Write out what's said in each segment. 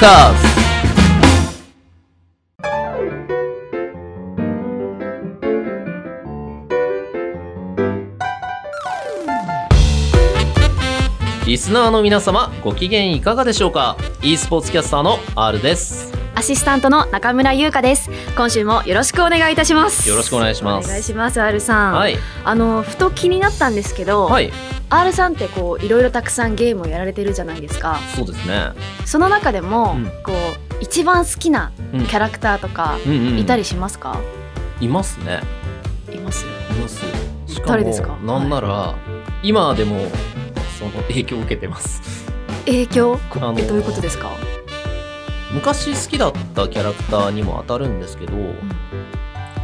カーズリスナーの皆様ご機嫌いかがでしょうか？E スポーツキャスターの R です。アシスタントの中村優香です。今週もよろしくお願いいたします。よろしくお願いします。お願いします R さん、はい。あのふと気になったんですけど、はい。R さんってこういろいろたくさんゲームをやられてるじゃないですか。そうですね。その中でも、うん。こう一番好きなうんキャラクターとかうんいたりしますか、いますね。います？います。しかも誰ですか？なんなら、今でもその影響を受けてます。影響、あのーえどういうことですか？昔好きだったキャラクターにも当たるんですけど、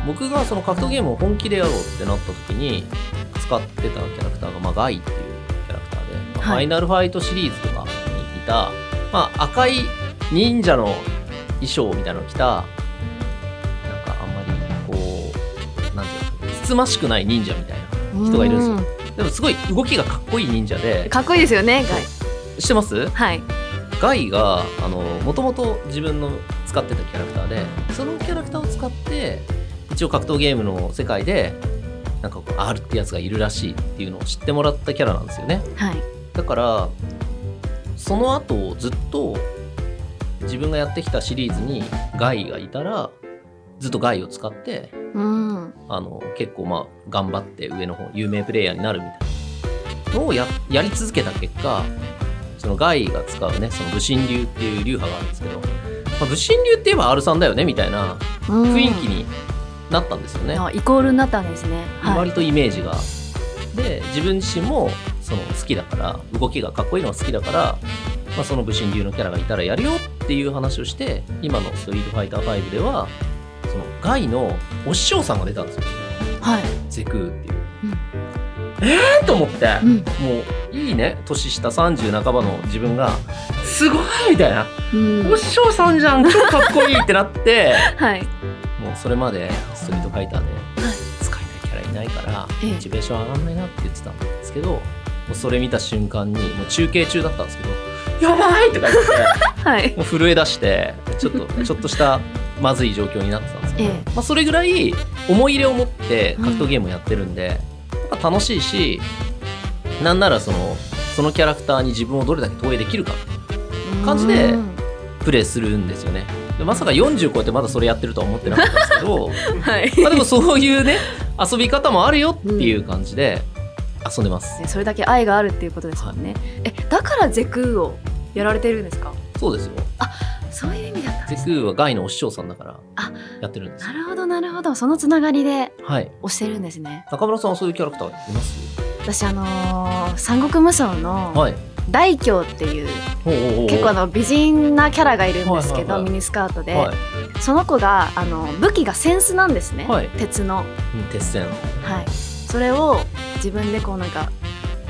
僕がその格闘ゲームを本気でやろうってなった時に使ってたキャラクターが、まあ、ガイっていうキャラクターで、まあはい。ファイナルファイトシリーズとかにいた、まあ、赤い忍者の衣装みたいなのを着たなんかあんまりこうなんていうのつつましくない忍者みたいな人がいるんですよ。でもすごい動きがかっこいい忍者うんでかっこいいですよねガイ。知ってます？はいガイがあのもともと自分の使ってたキャラクターでそのキャラクターを使って一応格闘ゲームの世界でなんかこう R ってやつがいるらしいっていうのを知ってもらったキャラなんですよね。はい。だからその後ずっと自分がやってきたシリーズにガイがいたらずっとガイを使ってうん。あの結構まあ頑張って上の方有名プレイヤーになるみたいな。のをややり続けた結果そのガイが使うねその武神流っていう流派があるんですけど、まあ、武神流って言えば R さんだよねみたいな雰雰囲気になったんですよね、あイコールになったんですね。はい。割とイメージが。で自分自身もその好きだから動きがかっこいいのが好きだから、まあ、その武神流のキャラがいたらやるよっていう話をして今の「ストリートファイター5」ではそのガイのお師匠さんが出たんですよ。はい。ゼクーっていう、うん。えーと思って、うん。もういいね。年下30半ばの自分がすごいみたいな。うん。お師匠さんじゃん。超かっこいいってなって。はい。もうそれまでストリートファイターで使いたいキャラいないから、ええ。モチベーション上がんないなって言ってたんですけどもうそれ見た瞬間にもう中継中だったんですけど「やばい!」とか言って はい。もう震え出してちょっとちょっとしたまずい状況になってたんですけど、ええ。まあ、それぐらい思い入れを持って格闘ゲームをやってるんで、やっぱ楽しいしなんならそのそのキャラクターに自分をどれだけ投影できるか感じでうん。プレイするんですよね。でまさか40超えてまだそれやってるとは思ってなかったんですけど はい。まあでもそういうね遊び方もあるよっていう感じで遊んでます、ねそれだけ愛があるっていうことですもんね、えだからゼクーをやられてるんですか？そうですよ。そういう意味だったんゼクですーはガイのお師匠さんだからあやってるんですよ。なるほどなるほど。そのつながりではい。推してるんですね。中村さんはそういうキャラクターいます？私あのー三国無双のはい。大京っていう結構あの美人なキャラがいるんですけはいはいはい。どミニスカートで、はい。その子があの武器が扇子なんですね、はい。鉄の。うん鉄線。はい。それを自分でこうなんか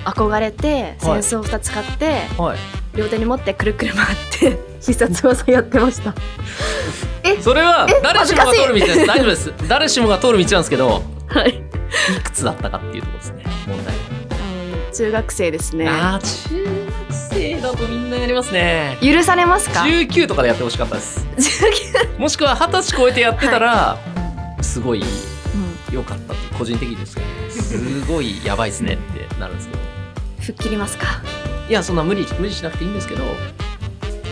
憧れてはい。扇子を2つ買って、はい。両手に持ってくるくる回って必殺技やってました。えそれはえ誰しもが通る道です。大丈夫です。誰しもが通る道なんですけどはい。いくつだったかっていうところですね。問題中学生ですね。あー中学生だとみんなやりますね。許されますか？19とかでやってほしかったです。19もしくは二十歳超えてやってたら、すごいうん。良かった個人的にですけどすごいやばいっすねってなるんですけど。吹っ切りますか？いやそんな無理無理しなくていいんですけど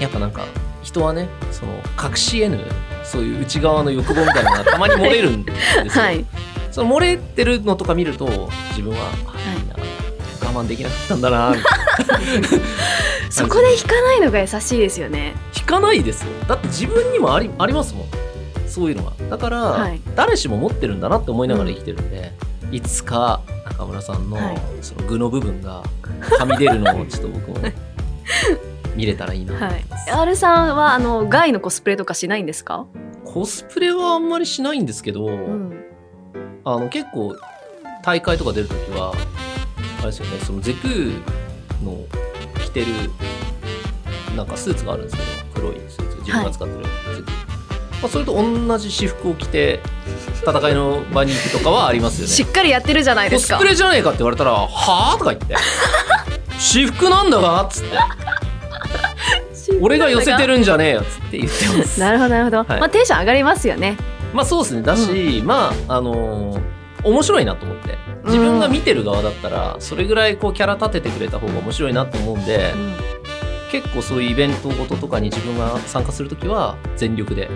やっぱなんか人はねその隠し得ぬそういう内側の欲望みたいなのがたまに漏れるんですよ、はい。その漏れてるのとか見ると自分は、あい。いな我慢できなかったんだな そこで引かないのが優しいですよね。引かないですよ。だって自分にもありありますもん。そういうのがだから、はい。誰しも持ってるんだなって思いながら生きてるんで、いつか中村さんのはい。その具の部分がはみ出るのを ちょっと僕も見れたらいいなとはい思ってます、R さんはあのガイのコスプレとかしないんですか？コスプレはあんまりしないんですけど、うん。あの結構大会とか出るときはあれですよねそのゼクーの着てるなんかスーツがあるんですけど黒いスーツ自分が使ってるゼクー、まあ、それと同じ私服を着て戦いの場に行くとかはありますよね。しっかりやってるじゃないですか。コスプレじゃねえかって言われたら「はあ?」とか言 って「私服なんだが?」っつって。私俺が寄せてるんじゃねえよっつって言ってます。なるほどなるほど、はい。まあテンション上がりますよね。まあそうですね。だし、まああのー面白いなと思って自分が見てる側だったらそれぐらいこうキャラ立ててくれた方が面白いなと思うんで、結構そういうイベントごととかに自分が参加するときは全力でや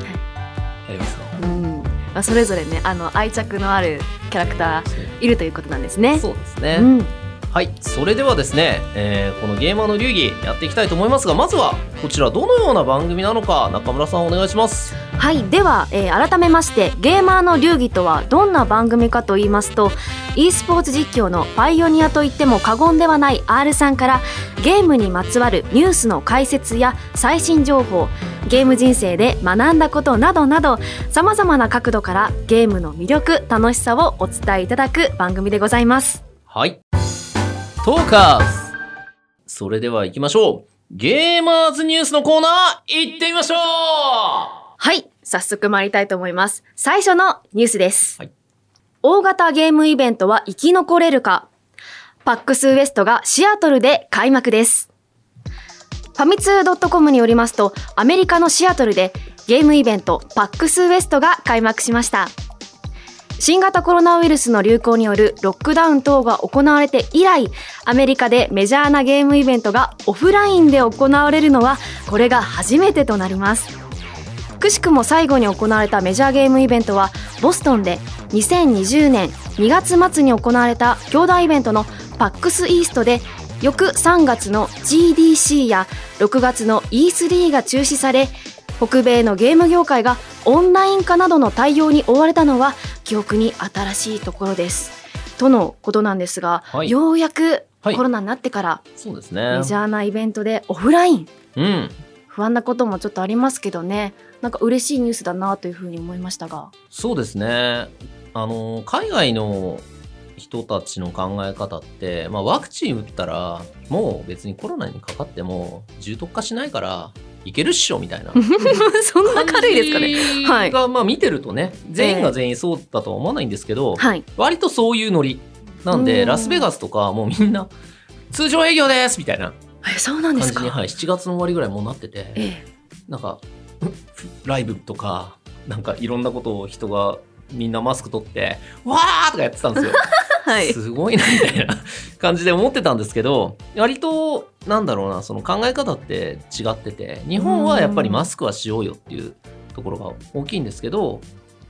りますね。うん。まあ、それぞれねあの愛着のあるキャラクターいるということなんですね。そうですね、うんはいそれではですね、えーこのゲーマーの流儀やっていきたいと思いますがまずはこちらどのような番組なのか中村さんお願いします。はいでは、えー改めましてゲーマーの流儀とはどんな番組かと言いますと e スポーツ実況のパイオニアと言っても過言ではない R さんからゲームにまつわるニュースの解説や最新情報ゲーム人生で学んだことなどなどさまざまな角度からゲームの魅力楽しさをお伝えいただく番組でございます。はいトーカーズそれでは行きましょう。ゲーマーズニュースのコーナー行ってみましょう。はい早速参りたいと思います。最初のニュースです、はい。大型ゲームイベントは生き残れるか。パックスウエストがシアトルで開幕です。ファミツー .com によりますとアメリカのシアトルでゲームイベントパックスウエストが開幕しました新型コロナウイルスの流行によるロックダウン等が行われて以来アメリカでメジャーなゲームイベントがオフラインで行われるのはこれが初めてとなります。くしくも最後に行われたメジャーゲームイベントはボストンで2020年2月末に行われた兄弟イベントのパックスイーストで翌3月の GDC や6月の E3 が中止され北米のゲーム業界がオンライン化などの対応に追われたのは記憶に新しいところです。とのことなんですが、はい。ようやくはい。コロナになってからそうですね。メジャーなイベントでオフライン。うん。不安なこともちょっとありますけどね。なんか嬉しいニュースだなというふうに思いましたが。そうですね。あの海外の人たちの考え方って、まあ、ワクチン打ったらもう別にコロナにかかっても重篤化しないからいけるっしょみたいな。そんな軽いですかね。はい。が、まあ見てるとね全員が全員そうだとは思わないんですけど、はい。割とそういうノリ。なんでうん。ラスベガスとかもうみんな通常営業ですみたいな。えそうなんですか？感じに、はい、7月の終わりぐらいもうなっててえなんかうん ライブとかなんかいろんなことを人がみんなマスク取ってわーとかやってたんですよ。えはい。すごいなみたいな感じで思ってたんですけど割となんだろうなその考え方って違ってて日本はやっぱりマスクはしようよっていうところが大きいんですけど、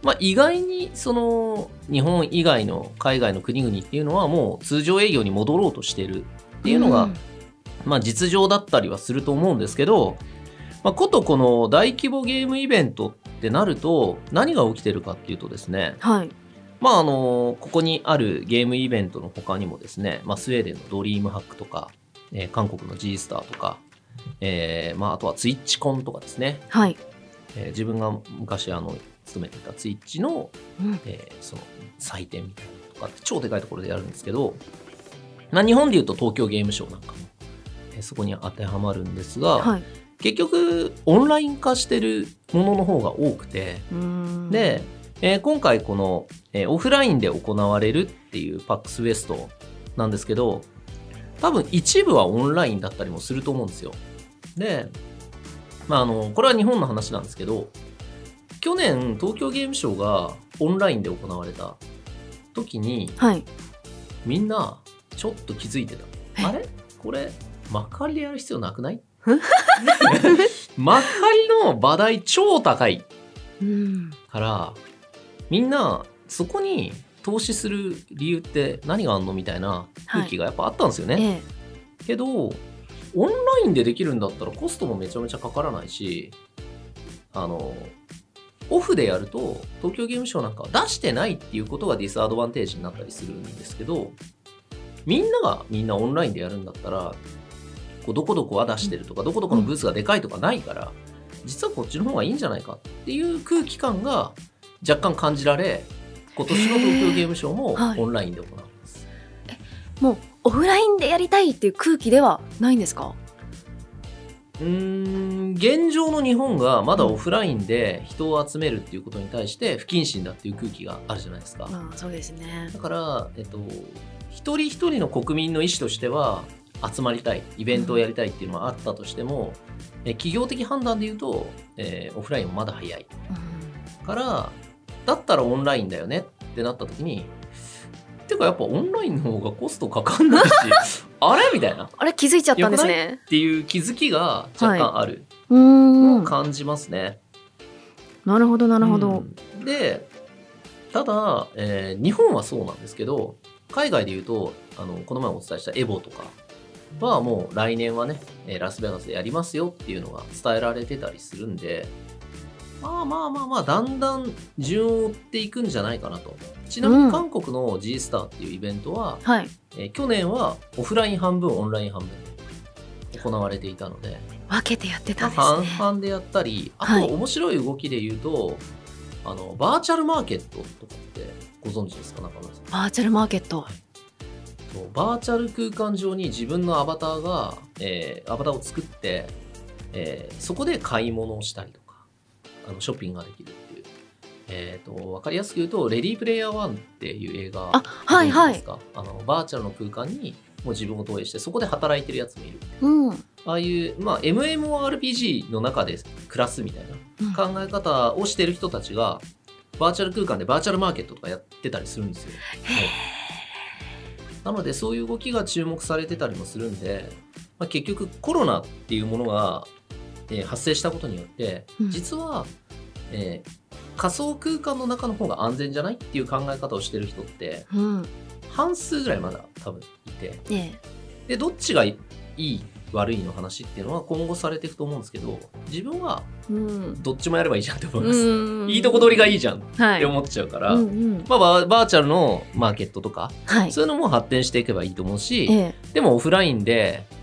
まあ、意外にその日本以外の海外の国々っていうのはもう通常営業に戻ろうとしてるっていうのが、ん。まあ、実情だったりはすると思うんですけど、まあ、ことこの大規模ゲームイベントってなると何が起きてるかっていうとですねはいまああのここにあるゲームイベントの他にもですね、まあ、スウェーデンのドリームハックとか、えー韓国の G スターとか、えーまあ、あとはツイッチコンとかですね、はい、えー自分が昔あの勤めてたツイッチの,、うん。えーその祭典みたいなのとかって超でかいところでやるんですけど、まあ、日本でいうと東京ゲームショウなんかも、えーそこに当てはまるんですが、はい。結局オンライン化してるものの方が多くて、で、えー今回この、えーオフラインで行われるっていうパックスウエストなんですけど多分一部はオンラインだったりもすると思うんですよ。で、まあ、あのこれは日本の話なんですけど去年東京ゲームショウがオンラインで行われた時にはい。みんなちょっと気づいてた。あれ？これ幕張でやる必要なくない？幕張の場代超高いうん。からみんなそこに投資する理由って何があんのみたいな空気がやっぱあったんですよね、えけどオンラインでできるんだったらコストもめちゃめちゃかからないしあのオフでやると東京ゲームショウなんかは出してないっていうことがディスアドバンテージになったりするんですけどみんながみんなオンラインでやるんだったらこうどこどこは出してるとかどこどこのブースがでかいとかないから実はこっちの方がいいんじゃないかっていう空気感が若干感じられ今年の東京ゲームショウもはい。オンラインで行われます。えもうオフラインでやりたいっていう空気ではないんですか？うーん現状の日本がまだオフラインで人を集めるっていうことに対して不謹慎だっていう空気があるじゃないですか。あそうですね。だから、えっと、一人一人の国民の意思としては集まりたいイベントをやりたいっていうのはあったとしても、え企業的判断で言うと、えーオフラインはまだ早い。からだったらオンラインだよねってなった時にてかやっぱオンラインの方がコストかかんないし あれみたいなっあれ気づいちゃったんですね。ていう気づきが若干あるうーん。感じますね。なるほどなるほど。うんでただ、えー日本はそうなんですけど海外で言うとあのこの前お伝えしたエボとかはもう来年はねえーラスベガスでやりますよっていうのが伝えられてたりするんでまあまあまあまあだんだん順を追っていくんじゃないかなと。ちなみうん。に韓国の G スターっていうイベントは、はい。えー去年はオフライン半分オンライン半分で行われていたので分けてやってたんです半ね。々でやったり、あはい。と面白い動きで言うと、あのバーチャルマーケットとかってご存知ですか？中村さん。バーチャルマーケット。そうバーチャル空間上に自分のアバターが、えーアバターを作って、えーそこで買い物をしたりとかあのショッピングができるっていう、えー、と分かりやすく言うと「レディープレイヤー1」っていう映画あ、はいはい。あのバーチャルの空間にもう自分を投影してそこで働いてるやつもいる。うん。ああいう、まあ、MMORPG の中で暮らすみたいな考え方をしてる人たちがバーチャル空間でバーチャルマーケットとかやってたりするんですよ。はい。なのでそういう動きが注目されてたりもするんで、まあ、結局コロナっていうものが、えー発生したことによってうん実は、えー仮想空間の中の方が安全じゃないっていう考え方をしてる人ってうん。半数ぐらいまだ多分いてねでどっちがいい悪いの話っていうのは今後されていくと思うんですけど自分は。どっちもやればいいじゃんって思います。うんいいとこ取りがいいじゃんっはい。て思っちゃうから、うんうん。まあ、バーチャルのマーケットとか、はい。そういうのも発展していけばいいと思うし、ええ。でもオフラインでか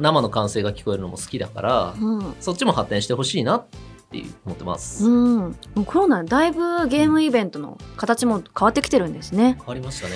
生の歓声が聞こえるのも好きだから、うん。そっちも発展してほしいなって思ってます。うん。コロナでだいぶゲームイベントの形も変わってきてるんですね。変わりましたね。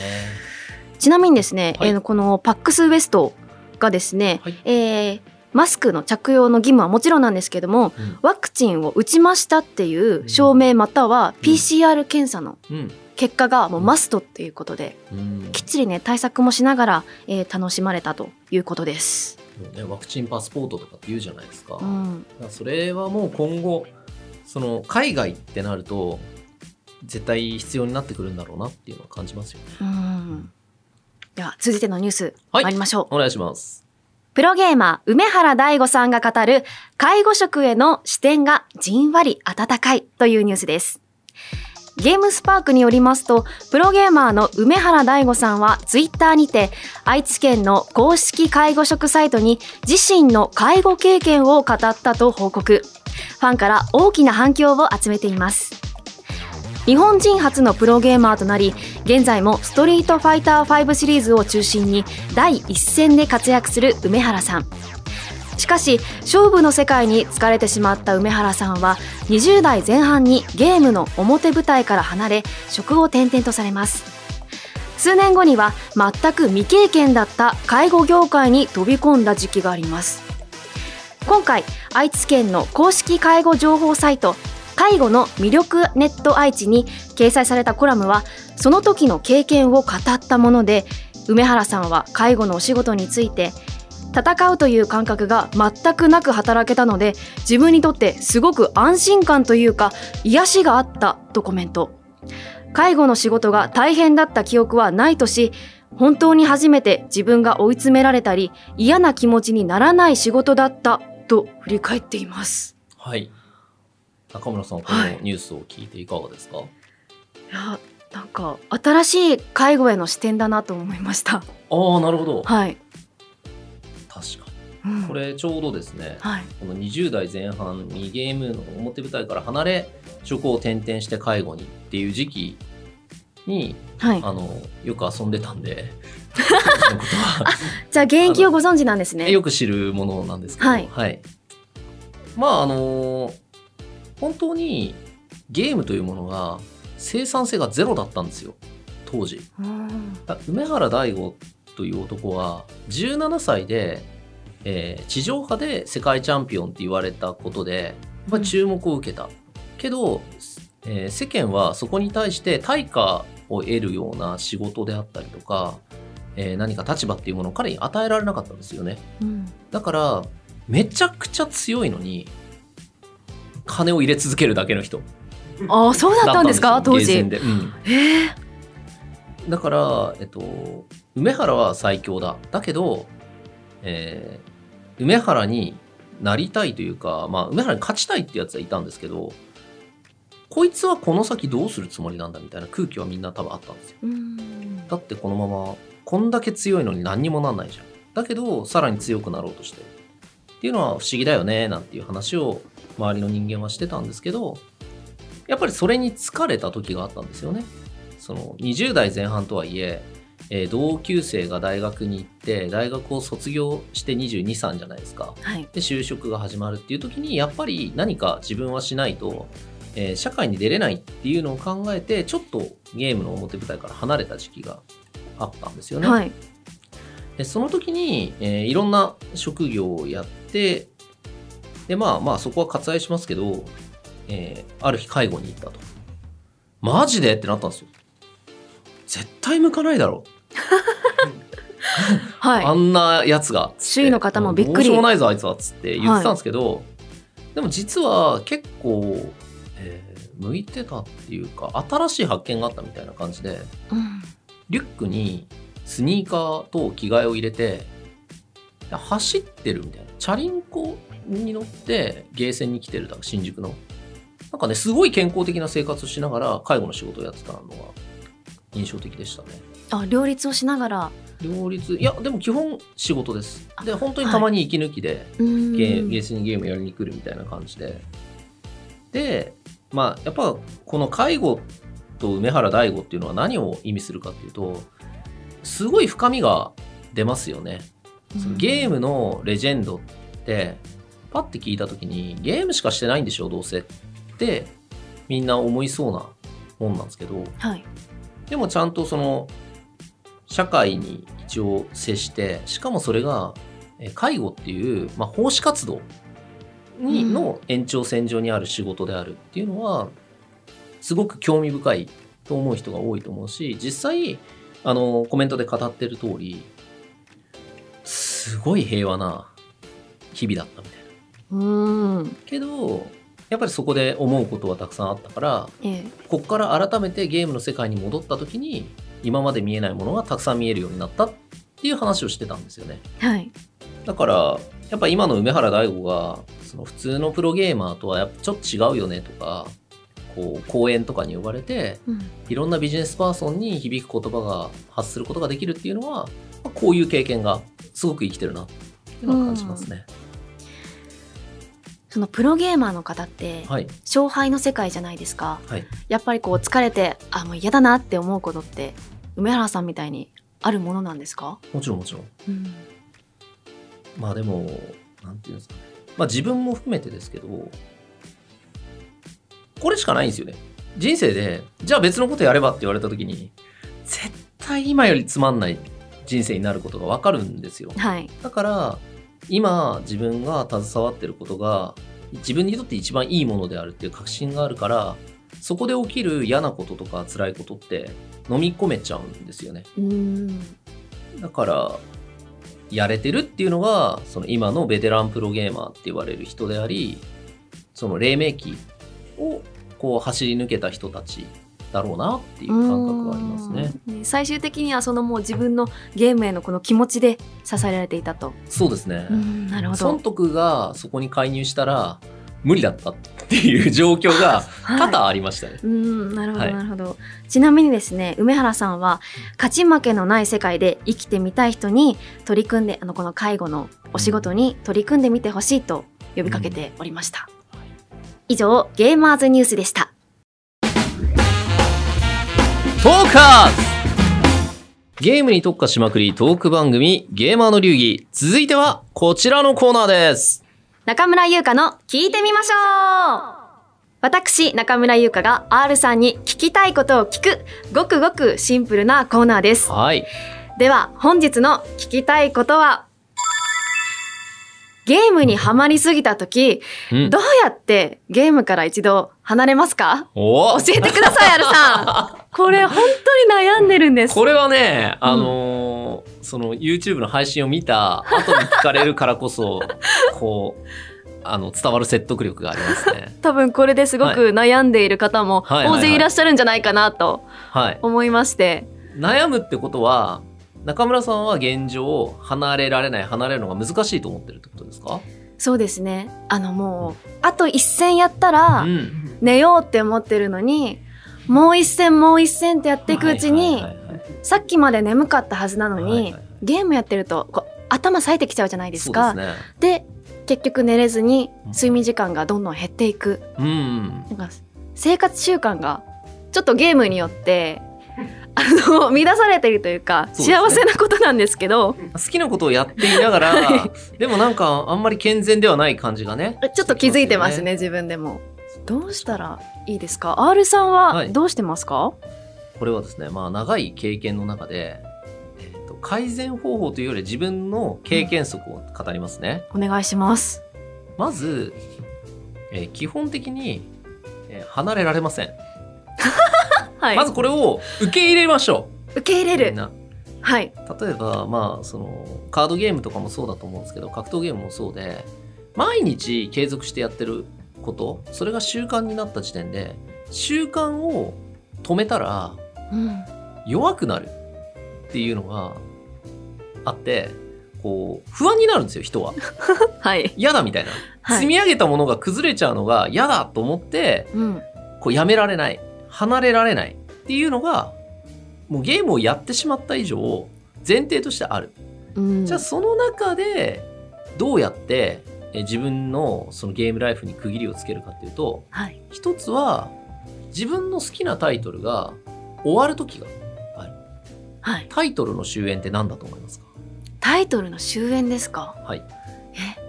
ちなみにですね、はいえーこのパックスウエストがですね、はいえーマスクの着用の義務はもちろんなんですけども、うんワクチンを打ちましたっていう証明または PCR 検査のうん。結果がもうマストっていうことで、うんきっちりね対策もしながら、えー楽しまれたということです。ね、ワクチンパスポートとかって言うじゃないですか。だかうん、らそれはもう今後、その海外ってなると、絶対必要になってくるんだろうなっていうのは感じますよね。うん、では続いてのニュースはい参りましょう。お願いします。プロゲーマー梅原大吾さんが語る介護職への視点がじんわり温かいというニュースです。ゲームスパークによりますと、プロゲーマーの梅原大吾さんはツイッターにて、愛知県の公式介護職サイトに自身の介護経験を語ったと報告。ファンから大きな反響を集めています。日本人初のプロゲーマーとなり、現在もストリートファイター5シリーズを中心に第一線で活躍する梅原さん。しかし勝負の世界に疲れてしまった梅原さんは20代前半にゲームの表舞台から離れ職を転々とされます。数年後には全く未経験だった介護業界に飛び込んだ時期があります。今回愛知県の公式介護情報サイト介護の魅力ネット愛知に掲載されたコラムはその時の経験を語ったもので梅原さんは介護のお仕事について戦うという感覚が全くなく働けたので自分にとってすごく安心感というか癒しがあったとコメント介護の仕事が大変だった記憶はないとし本当に初めて自分が追い詰められたり嫌な気持ちにならない仕事だったと振り返っていますはい。中村さん、このはいニュースを聞いていかがですか、いやなんか新しい介護への視点だなと思いましたああ、なるほど。はい。これ、ちょうどですね、はい。この20代前半にゲームの表舞台から離れ、職を転々して介護にっていう時期に、はい。あの、よく遊んでたんで、じゃあ現役をご存知なんですね。よく知るものなんですけど、はい。まああの本当にゲームというものが生産性がゼロだったんですよ当時。梅原大吾という男は17歳で、えー地上波で世界チャンピオンって言われたことで、まあ、うん。注目を受けた、けど、えー世間はそこに対して対価を得るような仕事であったりとか、えー何か立場っていうものを彼に与えられなかったんですよね。うん。だから、めちゃくちゃ強いのに、金を入れ続けるだけの人。ああそうだったんですか？当時。うん。へえだから、えっと、梅原は最強だ。だけど、えー梅原になりたいというか、まあ、梅原に勝ちたいってやつはいたんですけど、こいつはこの先どうするつもりなんだみたいな空気はみんな多分あったんですよ。うんだってこのまま、こんだけ強いのに何にもなんないじゃん。だけど、さらに強くなろうとしてる。っていうのは不思議だよね、なんていう話を周りの人間はしてたんですけど、やっぱりそれに疲れた時があったんですよね。その20代前半とはいえ、えー同級生が大学に行って、大学を卒業して22、3じゃないですか。はいで、就職が始まるっていう時に、やっぱり何か自分はしないと、えー社会に出れないっていうのを考えて、ちょっとゲームの表舞台から離れた時期があったんですよね。はいでその時に、えーいろんな職業をやって、で、まあまあそこは割愛しますけど、えーある日介護に行ったと。マジで？ってなったんですよ。絶対向かないだろう。はいあんなやつが。周囲の方もびっくりどうしようもないぞ、あいつは。つって言ってたんですけど、でも実は結構、えー向いてたっていうか、新しい発見があったみたいな感じで、うんリュックにスニーカーと着替えを入れて、走ってるみたいな。チャリンコに乗ってゲーセンに来てるだ新宿の。なんかね、すごい健康的な生活をしながら介護の仕事をやってたのが印象的でしたね。あ両立をしながら両立、いや、でも基本仕事です。で、本当にたまに息抜きで、うんゲーゲーセンにゲームやりに来るみたいな感じで。で、まあ、やっぱこの介護と梅原大吾っていうのは何を意味するかっていうと、すごい深みが出ますよね。そのゲームのレジェンドって、パッて聞いた時に、ゲームしかしてないんでしょ、どうせって、みんな思いそうなもんなんですけど、はいでもちゃんとその社会に一応接してしかもそれがえー介護っていう、まあ、奉仕活動にうんの延長線上にある仕事であるっていうのはすごく興味深いと思う人が多いと思うし実際あのコメントで語ってる通りすごい平和な日々だったみたいな。うんけどやっぱりそこで思うことはたくさんあったからええ。ここから改めてゲームの世界に戻った時に今まで見えないものがたくさん見えるようになったっていう話をしてたんですよね。はい。だからやっぱ今の梅原大吾がその普通のプロゲーマーとはやっぱちょっと違うよねとかこう講演とかに呼ばれてうん。いろんなビジネスパーソンに響く言葉が発することができるっていうのはまあこういう経験がすごく生きてるなっていうのは感じますね、そのプロゲーマーの方ってはい。勝敗の世界じゃないですか。はい。やっぱりこう疲れてあもう嫌だなって思うことって梅原さんみたいにあるものなんですか、もちろんもちろん。うん、まあでも、なんていうんですかね。まあ自分も含めてですけど、これしかないんですよね。人生で、じゃあ別のことやればって言われた時に、絶対今よりつまんない人生になることがわかるんですよ。はい。だから、今自分が携わってることが、自分にとって一番いいものであるっていう確信があるから、そこで起きる嫌なこととか辛いことって飲み込めちゃうんですよね。うんだから、やれてるっていうのが、その今のベテランプロゲーマーって言われる人であり、その黎明期をこう走り抜けた人たちだろうなっていう感覚がありますね。うん。最終的にはそのもう自分のゲームへのこの気持ちで支えられていたと、そうですね。うんなるほど。損得がそこに介入したら無理だったっていう状況が 多々ありましたね。うんなるほどはい。なるほど、ちなみにですね梅原さんは勝ち負けのない世界で生きてみたい人に取り組んであのこの介護のお仕事に取り組んでみてほしいと呼びかけておりました、以上ゲーマーズニュースでしたカーズゲームに特化しまくりトーク番組ゲーマーの流儀。続いてはこちらのコーナーです。中村優香の聞いてみましょう私、中村優香が R さんに聞きたいことを聞く、ごくごくシンプルなコーナーです。はい。では、本日の聞きたいことは、ゲームにはまりすぎた時、うんどうやってゲームから一度離れますか？お教えてください、アルさん。これ本当に悩んでるんです。これはね、あのーその YouTube の配信を見た後に聞かれるからこそ、こう、あの、伝わる説得力がありますね。多分これですごく悩んでいる方も大勢いらっしゃるんじゃないかなとはい。思いまして。悩むってことは、中村さんは現状、離れられない、離れるのが難しいと思ってるってことですか？そうですね。あのもう、あと一戦やったらうん。寝ようって思ってるのに、もう一戦もう一戦ってやっていくうちに、さっきまで眠かったはずなのに、はいはいはいゲームやってるとこう頭冴えてきちゃうじゃないですか。ですね。で結局寝れずにうん睡眠時間がどんどん減っていく。うん。なんか生活習慣がちょっとゲームによってあの乱されているというか幸せなことなんですけど好きなことをやっていながら、は でもなんかあんまり健全ではない感じがね。ちょっと気づいてますね自分でも。どうしたらいいですか ?R さんははいどうしてますか、これはですね、まあ長い経験の中で、えーと改善方法というより自分の経験則を語りますね。お願いします。まず、えー基本的に、えー離れられません。はい。まずこれを受け入れましょ受け入う。れる。はい。例えば、まあ、その、カードゲームとかもそうだと思うんですけど、格闘ゲームもそうで、毎日継続してやってること、それが習慣になった時点で、習慣を止めたらうん。弱くなるっていうのがあって、こう、不安になるんですよ、人は。はい。嫌だみたいな。はい積み上げたものが崩れちゃうのが嫌だと思って、うん。こうやめられない、離れられないっていうのが、もうゲームをやってしまった以上、前提としてある。うん。じゃあその中で、どうやってえ自分のそのゲームライフに区切りをつけるかっていうと、はい。一つは自分の好きなタイトルが終わる時がある。はい。タイトルの終焉って何だと思いますか？タイトルの終焉ですか？はい。え？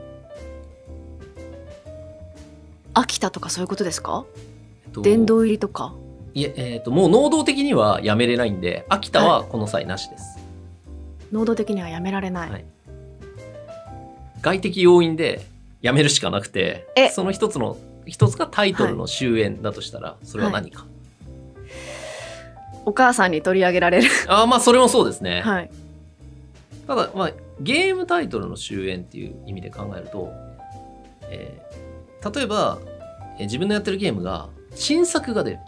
飽きたとかそういうことですか？えっと殿堂入りとかいえ、えっ、と、もう能動的にはやめれないんで、秋田はこの際なしです。能動的にはやめられない。はい外的要因でやめるしかなくてえ、その一つの、一つがタイトルの終焉だとしたら、それは何か？お母さんに取り上げられる。ああ、まあそれもそうですね。はい。ただ、まあ、ゲームタイトルの終焉っていう意味で考えると、えー例えば、えー自分のやってるゲームが新作が出る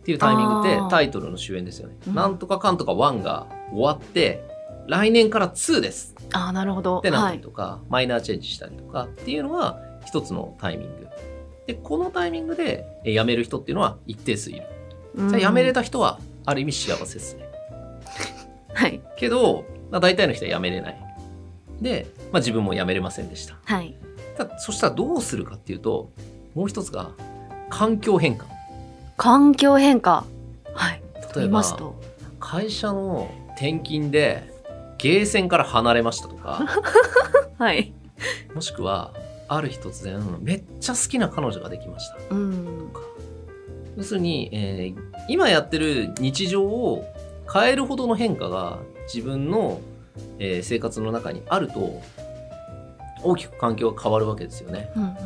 っていうタイミングってあータイトルの終焉ですよね。うんなんとかかんとか1が終わって、来年から2ですああ、なるほど。ってなったはい。りとか、マイナーチェンジしたりとかっていうのが一つのタイミング。で、このタイミングでえー辞める人っていうのは一定数いる。じゃあ辞めれた。た人はある意味幸せですね。はい。けど、まあ、大体の人は辞めれない。で、まあ、自分も辞めれませんでした。はい。そしたらどうするかっていうと、もう一つが環境変化。環境変化。はい。例えば。会社の転勤でゲーセンから離れましたとか、はい。もしくは、ある日突然、めっちゃ好きな彼女ができました。うん。要するに、えー今やってる日常を変えるほどの変化が自分の、えー生活の中にあると大きく環境が変わるわけですよね。うんうん。例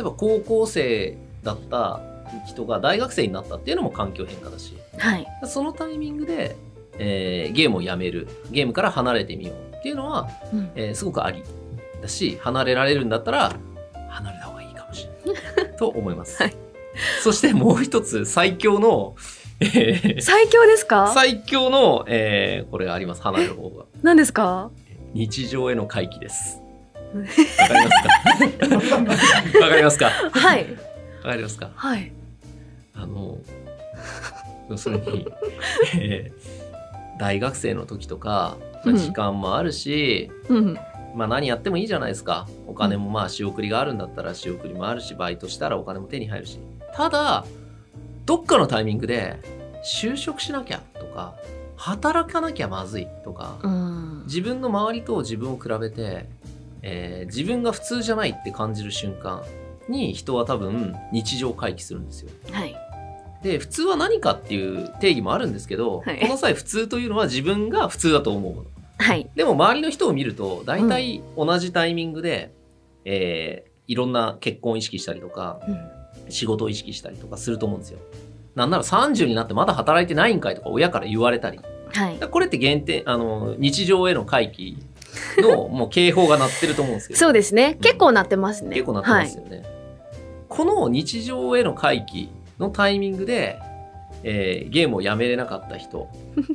えば高校生だった人が大学生になったっていうのも環境変化だしはい。そのタイミングで、えーゲームをやめるゲームから離れてみようっていうのは、うん。えーすごくありだし離れられるんだったら離れた方がいいかもしれない と思います。はいそしてもう一つ最強の、えー最強ですか？最強の、えーこれがあります離れる方が何ですか？日常への回帰です。わかりますか？わかりますか？はい。わかりますか？はい。あの、要するに、えー大学生の時とか、ま時間もあるし、うん。まあ何やってもいいじゃないですか。お金もまあ仕送りがあるんだったら仕送りもあるし、バイトしたらお金も手に入るし。ただ、どっかのタイミングで就職しなきゃとか、働かなきゃまずいとか、うん。自分の周りと自分を比べて、えー自分が普通じゃないって感じる瞬間に人は多分日常回帰するんですよ。はい。で、普通は何かっていう定義もあるんですけど、はいこの際普通というのは自分が普通だと思うもの。はい。でも周りの人を見ると、大体同じタイミングで、えーいろんな結婚を意識したりとか、うん仕事を意識したりとかすると思うんですよ。なんなら30になってまだ働いてないんかいとか親から言われたり。はい。これって限定、あの、日常への回帰のもう警報が鳴ってると思うんですけど。そうですね。結構なってますね。結構なってますよね。この日常への回帰のタイミングで、えーゲームをやめれなかった人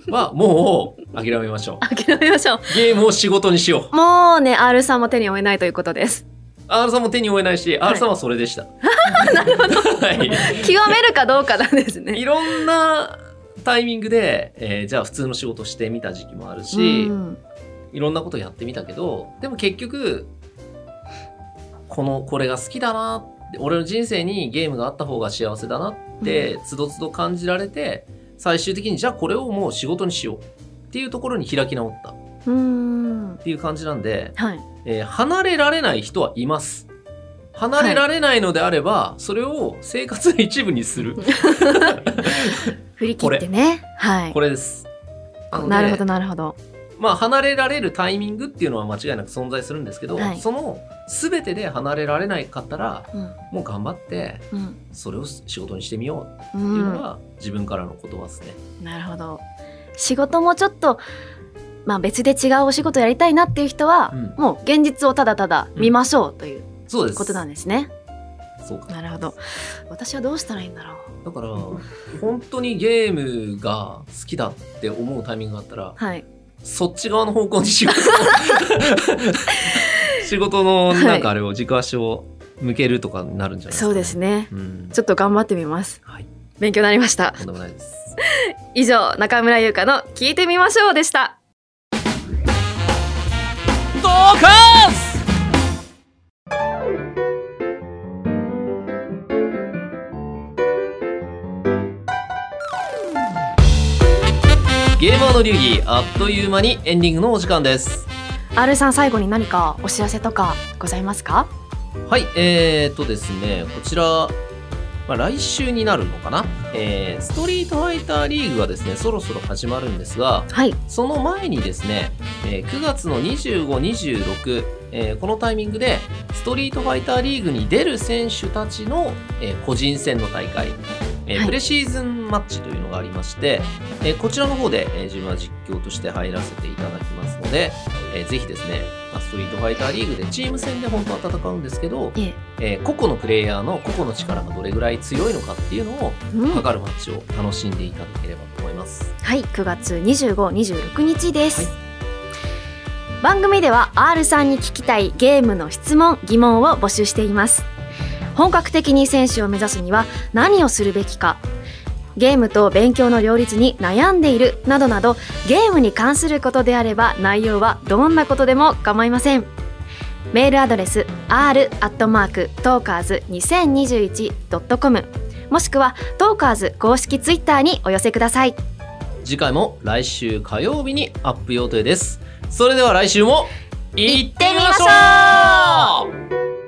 はもう諦めましょはい。諦めましょう。う。ゲームを仕事にしよう。もうね、R さんも手に負えないということです。R さんも手に負えないし、はい R さんはそれでした。なるほど。はい。極めるかどうかなんですね。いろんなタイミングで、えーじゃあ普通の仕事してみた時期もあるし、うんいろんなことやってみたけど、でも結局、この、これが好きだなって、俺の人生にゲームがあった方が幸せだなって、つどつど感じられて、最終的にじゃあこれをもう仕事にしようっていうところに開き直ったっうん。ていう感じなんで、はい。えー離れられない人はいます。離れられないのであれば、それを生活の一部にする。振り切ってね。はいこ。れです。なるほど、なるほど。まあ、離れられるタイミングっていうのは間違いなく存在するんですけど、はいその全てで離れられないかったらうん。もう頑張ってうん。それを仕事にしてみよううっていうのん。が自分からの言葉ですね。なるほど。仕事もちょっと、まあ別で違うお仕事やりたいなっていう人は、うんもう現実をただただ見ましょうというそうです。ことなんですね。そうか。なるほど。私はどうしたらいいんだろだから本当にゲームが好きだって思うタイミングがあったらう。はい。そっち側の方向に仕事を 仕事のなんかあれを軸足を向けるとかになるんじゃないですか、そうです。ね。うん。ちょっと頑張ってみます。はい。勉強になりました。とんでもないです。以上、中村優香の聞いてみましょうでした。ドカーゲーマーの流儀あっという間にエンディングのお時間です。R さん最後に何かお知らせとかございますか？はいえー、っとですねこちら、まあ、来週になるのかな、えーストリートファイターリーグがですねそろそろ始まるんですがはい。その前にですね、えー9月の25、26、えーこのタイミングで、ストリートファイターリーグに出る選手たちの、えー個人戦の大会、えーはいプレシーズンマッチというのがありまして、えーこちらの方で、えー自分は実況として入らせていただきますので、えーぜひですね、まあストリートファイターリーグでチーム戦で本当は戦うんですけど、いえ。えー個々のプレイヤーの個々の力がどれぐらい強いのかっていうのをうん測るマッチを楽しんでいただければと思います。はい、9月25、26日です。はい番組では R さんに聞きたいゲームの質問、疑問を募集しています。本格的に選手を目指すには何をするべきか、ゲームと勉強の両立に悩んでいるなどなどゲームに関することであれば内容はどんなことでも構いません。メールアドレス r.tokers2021.com もしくはトーカーズ公式ツイッターにお寄せください。次回も来週火曜日にアップ予定ですそれでは来週も行ってみましょう